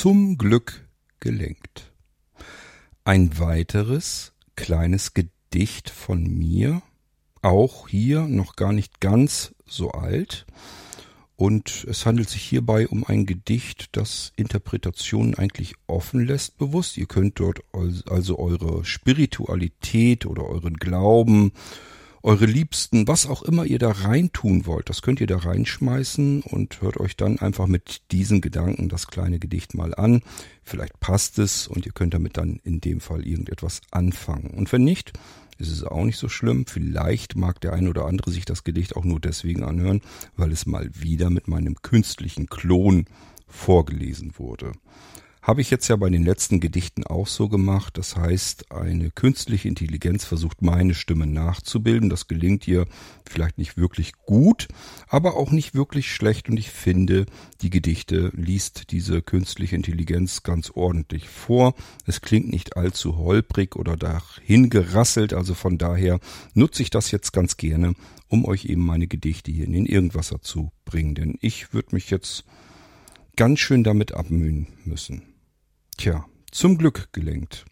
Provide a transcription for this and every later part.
zum Glück gelenkt. Ein weiteres kleines Gedicht von mir, auch hier noch gar nicht ganz so alt. Und es handelt sich hierbei um ein Gedicht, das Interpretationen eigentlich offen lässt, bewusst. Ihr könnt dort also eure Spiritualität oder euren Glauben eure Liebsten, was auch immer ihr da reintun wollt, das könnt ihr da reinschmeißen und hört euch dann einfach mit diesen Gedanken das kleine Gedicht mal an. Vielleicht passt es und ihr könnt damit dann in dem Fall irgendetwas anfangen. Und wenn nicht, ist es auch nicht so schlimm. Vielleicht mag der ein oder andere sich das Gedicht auch nur deswegen anhören, weil es mal wieder mit meinem künstlichen Klon vorgelesen wurde. Habe ich jetzt ja bei den letzten Gedichten auch so gemacht. Das heißt, eine künstliche Intelligenz versucht meine Stimme nachzubilden. Das gelingt ihr vielleicht nicht wirklich gut, aber auch nicht wirklich schlecht. Und ich finde, die Gedichte liest diese künstliche Intelligenz ganz ordentlich vor. Es klingt nicht allzu holprig oder dahin gerasselt. Also von daher nutze ich das jetzt ganz gerne, um euch eben meine Gedichte hier in den Irgendwasser zu bringen. Denn ich würde mich jetzt ganz schön damit abmühen müssen. Tja, zum Glück gelenkt.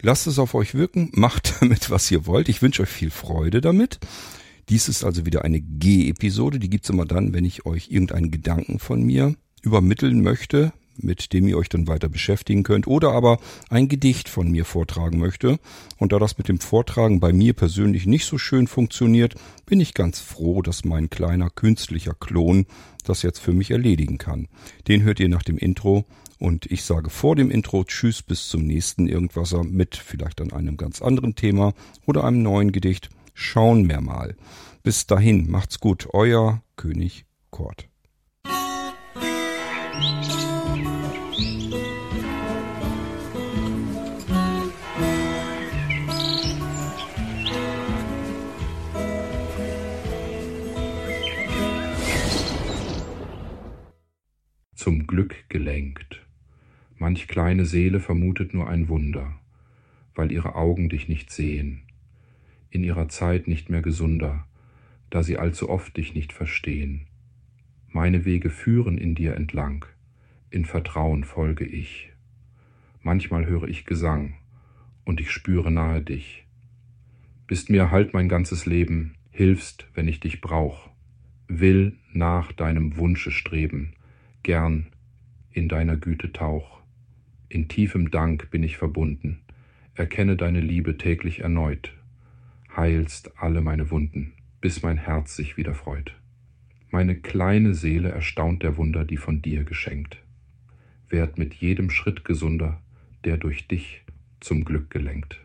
Lasst es auf euch wirken, macht damit, was ihr wollt. Ich wünsche euch viel Freude damit. Dies ist also wieder eine G-Episode, die gibt's immer dann, wenn ich euch irgendeinen Gedanken von mir übermitteln möchte, mit dem ihr euch dann weiter beschäftigen könnt, oder aber ein Gedicht von mir vortragen möchte. Und da das mit dem Vortragen bei mir persönlich nicht so schön funktioniert, bin ich ganz froh, dass mein kleiner künstlicher Klon das jetzt für mich erledigen kann. Den hört ihr nach dem Intro und ich sage vor dem Intro Tschüss bis zum nächsten Irgendwasser mit vielleicht an einem ganz anderen Thema oder einem neuen Gedicht. Schauen wir mal. Bis dahin, macht's gut, euer König Kort. Zum Glück gelenkt. Manch kleine Seele vermutet nur ein Wunder, weil ihre Augen dich nicht sehen, in ihrer Zeit nicht mehr gesunder, da sie allzu oft dich nicht verstehen. Meine Wege führen in dir entlang, in Vertrauen folge ich. Manchmal höre ich Gesang und ich spüre nahe dich. Bist mir halt mein ganzes Leben, hilfst, wenn ich dich brauch, will nach deinem Wunsche streben, gern in deiner Güte tauch. In tiefem Dank bin ich verbunden, erkenne deine Liebe täglich erneut, heilst alle meine Wunden, bis mein Herz sich wieder freut. Meine kleine Seele erstaunt der Wunder, die von dir geschenkt. Werd mit jedem Schritt gesunder, der durch dich zum Glück gelenkt.